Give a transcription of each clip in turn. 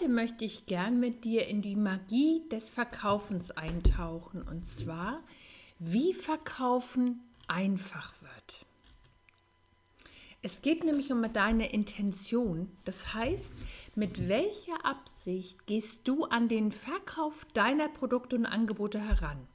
Heute möchte ich gern mit dir in die Magie des Verkaufens eintauchen und zwar, wie Verkaufen einfach wird. Es geht nämlich um deine Intention, das heißt, mit welcher Absicht gehst du an den Verkauf deiner Produkte und Angebote heran?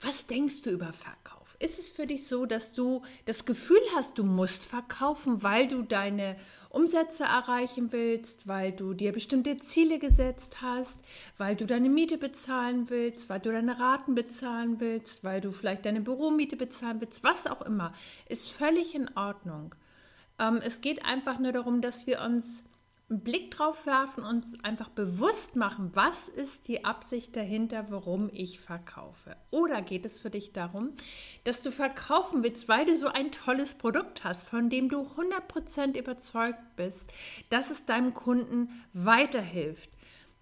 Was denkst du über Verkauf? Ist es für dich so, dass du das Gefühl hast, du musst verkaufen, weil du deine Umsätze erreichen willst, weil du dir bestimmte Ziele gesetzt hast, weil du deine Miete bezahlen willst, weil du deine Raten bezahlen willst, weil du vielleicht deine Büromiete bezahlen willst, was auch immer, ist völlig in Ordnung. Ähm, es geht einfach nur darum, dass wir uns einen Blick drauf werfen und einfach bewusst machen, was ist die Absicht dahinter, warum ich verkaufe. Oder geht es für dich darum, dass du verkaufen willst, weil du so ein tolles Produkt hast, von dem du 100% überzeugt bist, dass es deinem Kunden weiterhilft.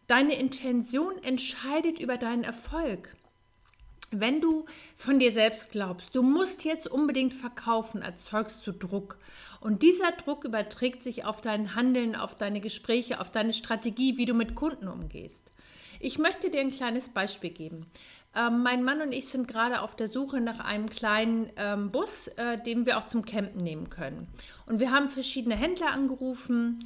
Deine Intention entscheidet über deinen Erfolg. Wenn du von dir selbst glaubst, du musst jetzt unbedingt verkaufen, erzeugst du Druck. Und dieser Druck überträgt sich auf dein Handeln, auf deine Gespräche, auf deine Strategie, wie du mit Kunden umgehst. Ich möchte dir ein kleines Beispiel geben. Ähm, mein Mann und ich sind gerade auf der Suche nach einem kleinen ähm, Bus, äh, den wir auch zum Campen nehmen können. Und wir haben verschiedene Händler angerufen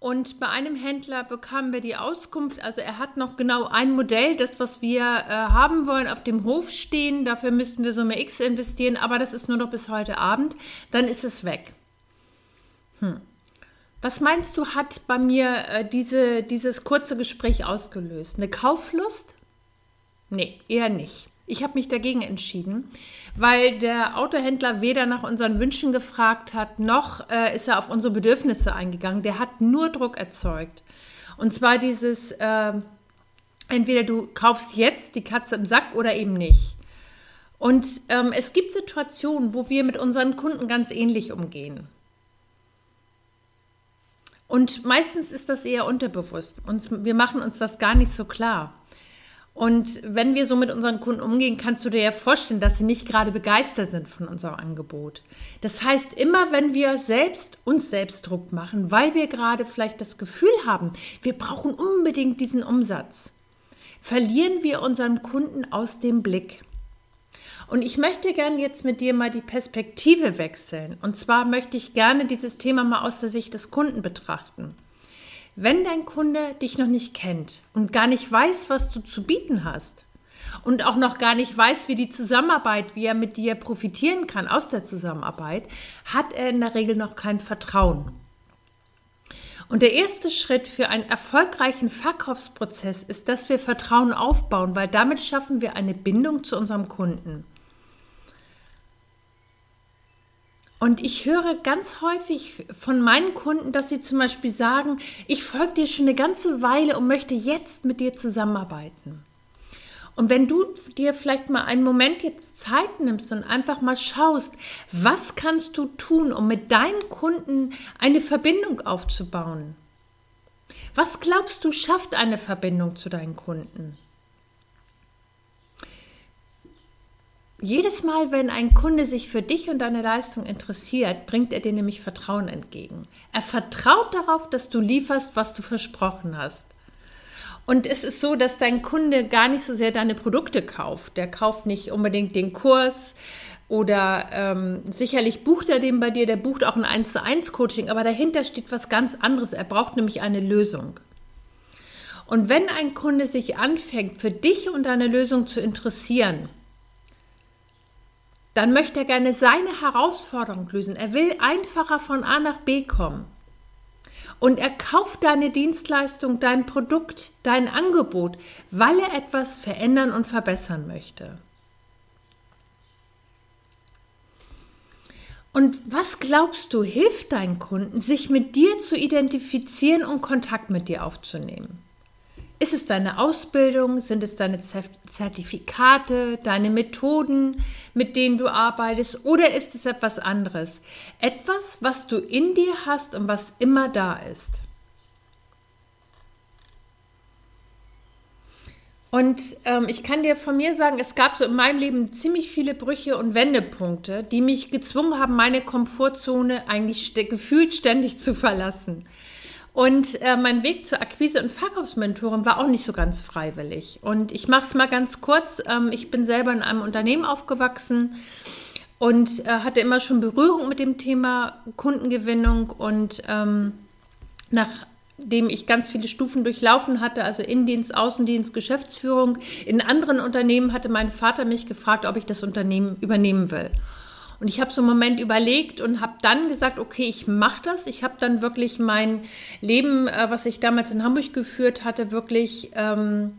und bei einem Händler bekamen wir die Auskunft, also er hat noch genau ein Modell, das, was wir äh, haben wollen, auf dem Hof stehen. Dafür müssten wir Summe X investieren, aber das ist nur noch bis heute Abend. Dann ist es weg. Hm. Was meinst du, hat bei mir äh, diese, dieses kurze Gespräch ausgelöst? Eine Kauflust? Nee, eher nicht. Ich habe mich dagegen entschieden, weil der Autohändler weder nach unseren Wünschen gefragt hat, noch äh, ist er auf unsere Bedürfnisse eingegangen. Der hat nur Druck erzeugt. Und zwar dieses, äh, entweder du kaufst jetzt die Katze im Sack oder eben nicht. Und ähm, es gibt Situationen, wo wir mit unseren Kunden ganz ähnlich umgehen. Und meistens ist das eher unterbewusst. Und wir machen uns das gar nicht so klar. Und wenn wir so mit unseren Kunden umgehen, kannst du dir ja vorstellen, dass sie nicht gerade begeistert sind von unserem Angebot. Das heißt, immer wenn wir selbst uns selbst Druck machen, weil wir gerade vielleicht das Gefühl haben, wir brauchen unbedingt diesen Umsatz, verlieren wir unseren Kunden aus dem Blick. Und ich möchte gerne jetzt mit dir mal die Perspektive wechseln. Und zwar möchte ich gerne dieses Thema mal aus der Sicht des Kunden betrachten. Wenn dein Kunde dich noch nicht kennt und gar nicht weiß, was du zu bieten hast und auch noch gar nicht weiß, wie die Zusammenarbeit, wie er mit dir profitieren kann aus der Zusammenarbeit, hat er in der Regel noch kein Vertrauen. Und der erste Schritt für einen erfolgreichen Verkaufsprozess ist, dass wir Vertrauen aufbauen, weil damit schaffen wir eine Bindung zu unserem Kunden. Und ich höre ganz häufig von meinen Kunden, dass sie zum Beispiel sagen, ich folge dir schon eine ganze Weile und möchte jetzt mit dir zusammenarbeiten. Und wenn du dir vielleicht mal einen Moment jetzt Zeit nimmst und einfach mal schaust, was kannst du tun, um mit deinen Kunden eine Verbindung aufzubauen? Was glaubst du schafft eine Verbindung zu deinen Kunden? Jedes Mal, wenn ein Kunde sich für dich und deine Leistung interessiert, bringt er dir nämlich Vertrauen entgegen. Er vertraut darauf, dass du lieferst, was du versprochen hast. Und es ist so, dass dein Kunde gar nicht so sehr deine Produkte kauft. Der kauft nicht unbedingt den Kurs oder ähm, sicherlich bucht er den bei dir, der bucht auch ein 1 zu 1 Coaching, aber dahinter steht was ganz anderes. Er braucht nämlich eine Lösung. Und wenn ein Kunde sich anfängt, für dich und deine Lösung zu interessieren, dann möchte er gerne seine Herausforderung lösen. Er will einfacher von A nach B kommen. Und er kauft deine Dienstleistung, dein Produkt, dein Angebot, weil er etwas verändern und verbessern möchte. Und was glaubst du, hilft deinen Kunden, sich mit dir zu identifizieren und Kontakt mit dir aufzunehmen? Ist es deine Ausbildung? Sind es deine Zertifikate, deine Methoden, mit denen du arbeitest? Oder ist es etwas anderes? Etwas, was du in dir hast und was immer da ist. Und ähm, ich kann dir von mir sagen, es gab so in meinem Leben ziemlich viele Brüche und Wendepunkte, die mich gezwungen haben, meine Komfortzone eigentlich st gefühlt ständig zu verlassen. Und äh, mein Weg zur Akquise- und Verkaufsmentorin war auch nicht so ganz freiwillig. Und ich mache es mal ganz kurz. Ähm, ich bin selber in einem Unternehmen aufgewachsen und äh, hatte immer schon Berührung mit dem Thema Kundengewinnung. Und ähm, nachdem ich ganz viele Stufen durchlaufen hatte, also Innendienst, Außendienst, Geschäftsführung, in anderen Unternehmen hatte mein Vater mich gefragt, ob ich das Unternehmen übernehmen will. Und ich habe so einen Moment überlegt und habe dann gesagt, okay, ich mache das. Ich habe dann wirklich mein Leben, äh, was ich damals in Hamburg geführt hatte, wirklich, ähm,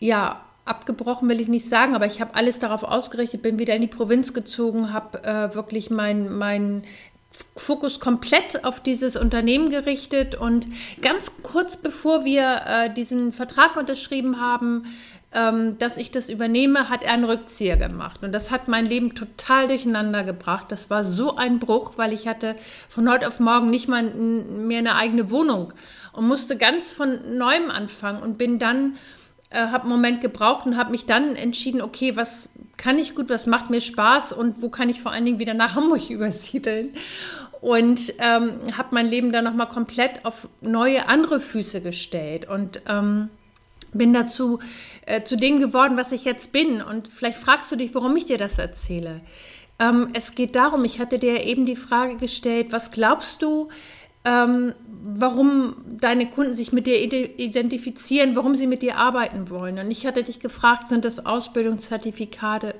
ja, abgebrochen will ich nicht sagen, aber ich habe alles darauf ausgerichtet, bin wieder in die Provinz gezogen, habe äh, wirklich mein, mein Fokus komplett auf dieses Unternehmen gerichtet und ganz kurz bevor wir äh, diesen Vertrag unterschrieben haben, ähm, dass ich das übernehme, hat er einen Rückzieher gemacht. Und das hat mein Leben total durcheinander gebracht. Das war so ein Bruch, weil ich hatte von heute auf morgen nicht mal mehr eine eigene Wohnung und musste ganz von neuem anfangen und bin dann, äh, habe einen Moment gebraucht und habe mich dann entschieden, okay, was kann ich gut, was macht mir Spaß und wo kann ich vor allen Dingen wieder nach Hamburg übersiedeln und ähm, habe mein Leben dann nochmal komplett auf neue, andere Füße gestellt und ähm, bin dazu äh, zu dem geworden, was ich jetzt bin. Und vielleicht fragst du dich, warum ich dir das erzähle. Ähm, es geht darum, ich hatte dir eben die Frage gestellt, was glaubst du, ähm, warum deine Kunden sich mit dir identifizieren, warum sie mit dir arbeiten wollen. Und ich hatte dich gefragt, sind das Ausbildungszertifikate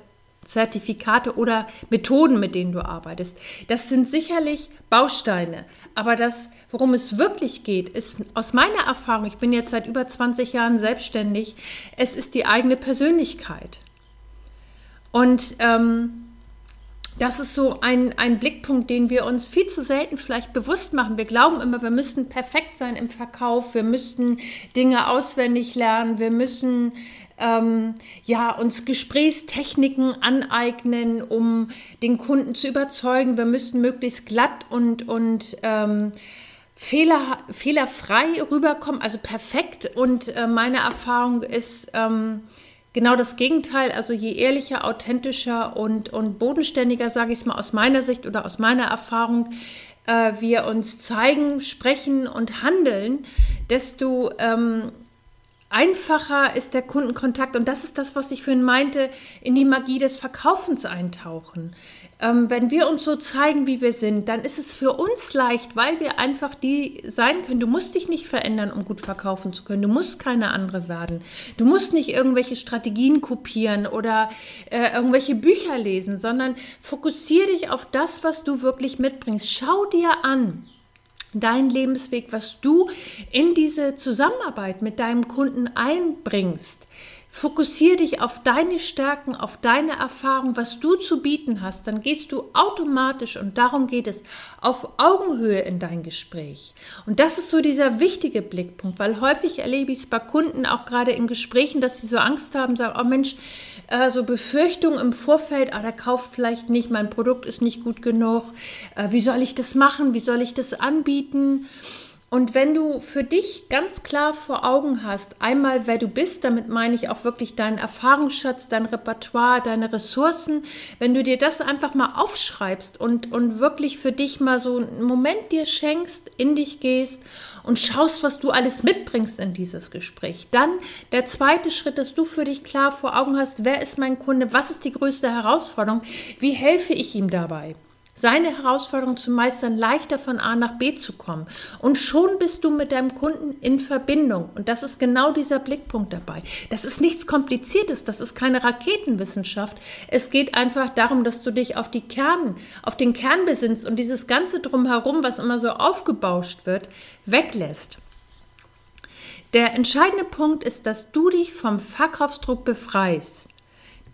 Zertifikate oder Methoden, mit denen du arbeitest. Das sind sicherlich Bausteine, aber das, worum es wirklich geht, ist aus meiner Erfahrung, ich bin jetzt seit über 20 Jahren selbstständig, es ist die eigene Persönlichkeit. Und ähm, das ist so ein, ein Blickpunkt, den wir uns viel zu selten vielleicht bewusst machen. Wir glauben immer, wir müssten perfekt sein im Verkauf, wir müssten Dinge auswendig lernen, wir müssen ähm, ja, uns Gesprächstechniken aneignen, um den Kunden zu überzeugen. Wir müssten möglichst glatt und, und ähm, Fehler, fehlerfrei rüberkommen, also perfekt. Und äh, meine Erfahrung ist ähm, genau das Gegenteil. Also je ehrlicher, authentischer und, und bodenständiger, sage ich es mal aus meiner Sicht oder aus meiner Erfahrung, äh, wir uns zeigen, sprechen und handeln, desto ähm, einfacher ist der Kundenkontakt und das ist das, was ich vorhin meinte, in die Magie des Verkaufens eintauchen. Ähm, wenn wir uns so zeigen, wie wir sind, dann ist es für uns leicht, weil wir einfach die sein können. Du musst dich nicht verändern, um gut verkaufen zu können. Du musst keine andere werden. Du musst nicht irgendwelche Strategien kopieren oder äh, irgendwelche Bücher lesen, sondern fokussiere dich auf das, was du wirklich mitbringst. Schau dir an, dein Lebensweg, was du in diese Zusammenarbeit mit deinem Kunden einbringst. Fokussiere dich auf deine Stärken, auf deine Erfahrung, was du zu bieten hast. Dann gehst du automatisch, und darum geht es, auf Augenhöhe in dein Gespräch. Und das ist so dieser wichtige Blickpunkt, weil häufig erlebe ich es bei Kunden auch gerade in Gesprächen, dass sie so Angst haben, sagen, oh Mensch, äh, so Befürchtungen im Vorfeld, ah, der kauft vielleicht nicht, mein Produkt ist nicht gut genug, äh, wie soll ich das machen, wie soll ich das anbieten? Und wenn du für dich ganz klar vor Augen hast, einmal wer du bist, damit meine ich auch wirklich deinen Erfahrungsschatz, dein Repertoire, deine Ressourcen, wenn du dir das einfach mal aufschreibst und, und wirklich für dich mal so einen Moment dir schenkst, in dich gehst und schaust, was du alles mitbringst in dieses Gespräch. Dann der zweite Schritt, dass du für dich klar vor Augen hast, wer ist mein Kunde, was ist die größte Herausforderung, wie helfe ich ihm dabei seine Herausforderung zu meistern, leichter von A nach B zu kommen. Und schon bist du mit deinem Kunden in Verbindung. Und das ist genau dieser Blickpunkt dabei. Das ist nichts Kompliziertes, das ist keine Raketenwissenschaft. Es geht einfach darum, dass du dich auf die Kern, auf den Kern besinnst und dieses ganze drumherum, was immer so aufgebauscht wird, weglässt. Der entscheidende Punkt ist, dass du dich vom Verkaufsdruck befreist.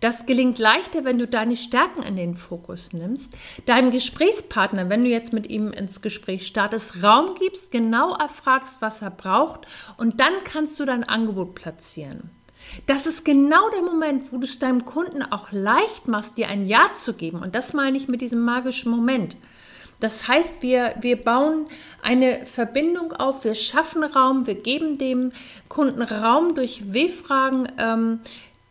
Das gelingt leichter, wenn du deine Stärken in den Fokus nimmst, deinem Gesprächspartner, wenn du jetzt mit ihm ins Gespräch startest, Raum gibst, genau erfragst, was er braucht und dann kannst du dein Angebot platzieren. Das ist genau der Moment, wo du es deinem Kunden auch leicht machst, dir ein Ja zu geben. Und das meine ich mit diesem magischen Moment. Das heißt, wir, wir bauen eine Verbindung auf, wir schaffen Raum, wir geben dem Kunden Raum durch W-Fragen. Ähm,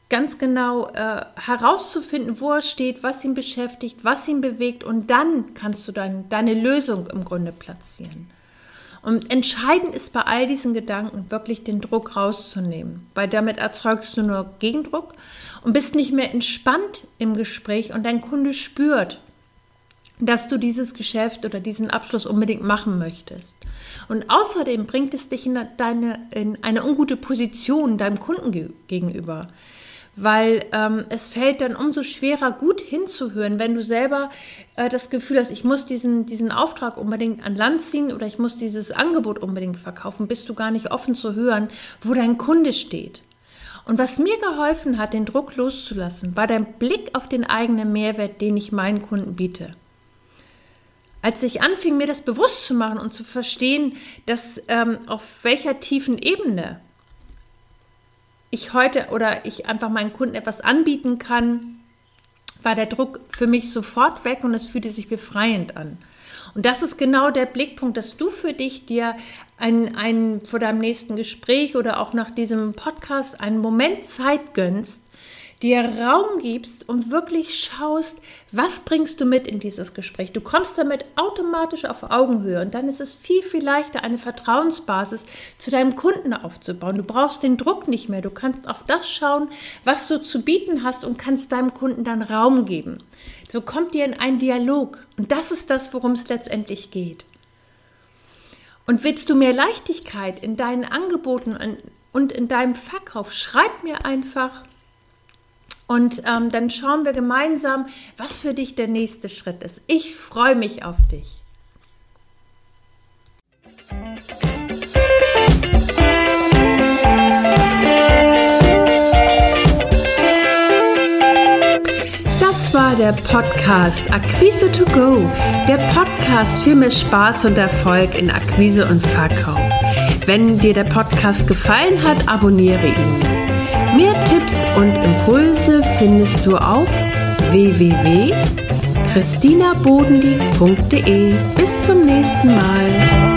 ganz genau äh, herauszufinden, wo er steht, was ihn beschäftigt, was ihn bewegt und dann kannst du dein, deine Lösung im Grunde platzieren. Und entscheidend ist bei all diesen Gedanken wirklich den Druck rauszunehmen, weil damit erzeugst du nur Gegendruck und bist nicht mehr entspannt im Gespräch und dein Kunde spürt, dass du dieses Geschäft oder diesen Abschluss unbedingt machen möchtest. Und außerdem bringt es dich in, deine, in eine ungute Position deinem Kunden ge gegenüber. Weil ähm, es fällt dann umso schwerer, gut hinzuhören, wenn du selber äh, das Gefühl hast, ich muss diesen, diesen Auftrag unbedingt an Land ziehen oder ich muss dieses Angebot unbedingt verkaufen, bist du gar nicht offen zu hören, wo dein Kunde steht. Und was mir geholfen hat, den Druck loszulassen, war dein Blick auf den eigenen Mehrwert, den ich meinen Kunden biete als ich anfing, mir das bewusst zu machen und zu verstehen, dass ähm, auf welcher tiefen Ebene ich heute oder ich einfach meinen Kunden etwas anbieten kann, war der Druck für mich sofort weg und es fühlte sich befreiend an. Und das ist genau der Blickpunkt, dass du für dich dir ein, ein, vor deinem nächsten Gespräch oder auch nach diesem Podcast einen Moment Zeit gönnst, dir Raum gibst und wirklich schaust, was bringst du mit in dieses Gespräch. Du kommst damit automatisch auf Augenhöhe und dann ist es viel, viel leichter, eine Vertrauensbasis zu deinem Kunden aufzubauen. Du brauchst den Druck nicht mehr. Du kannst auf das schauen, was du zu bieten hast und kannst deinem Kunden dann Raum geben. So kommt ihr in einen Dialog und das ist das, worum es letztendlich geht. Und willst du mehr Leichtigkeit in deinen Angeboten und in deinem Verkauf, schreib mir einfach und ähm, dann schauen wir gemeinsam, was für dich der nächste Schritt ist. Ich freue mich auf dich. Das war der Podcast Akquise to Go, der Podcast für mehr Spaß und Erfolg in Akquise und Verkauf. Wenn dir der Podcast gefallen hat, abonniere ihn. Mehr Tipps und Impulse findest du auf www.christinabodendieck.de. Bis zum nächsten Mal.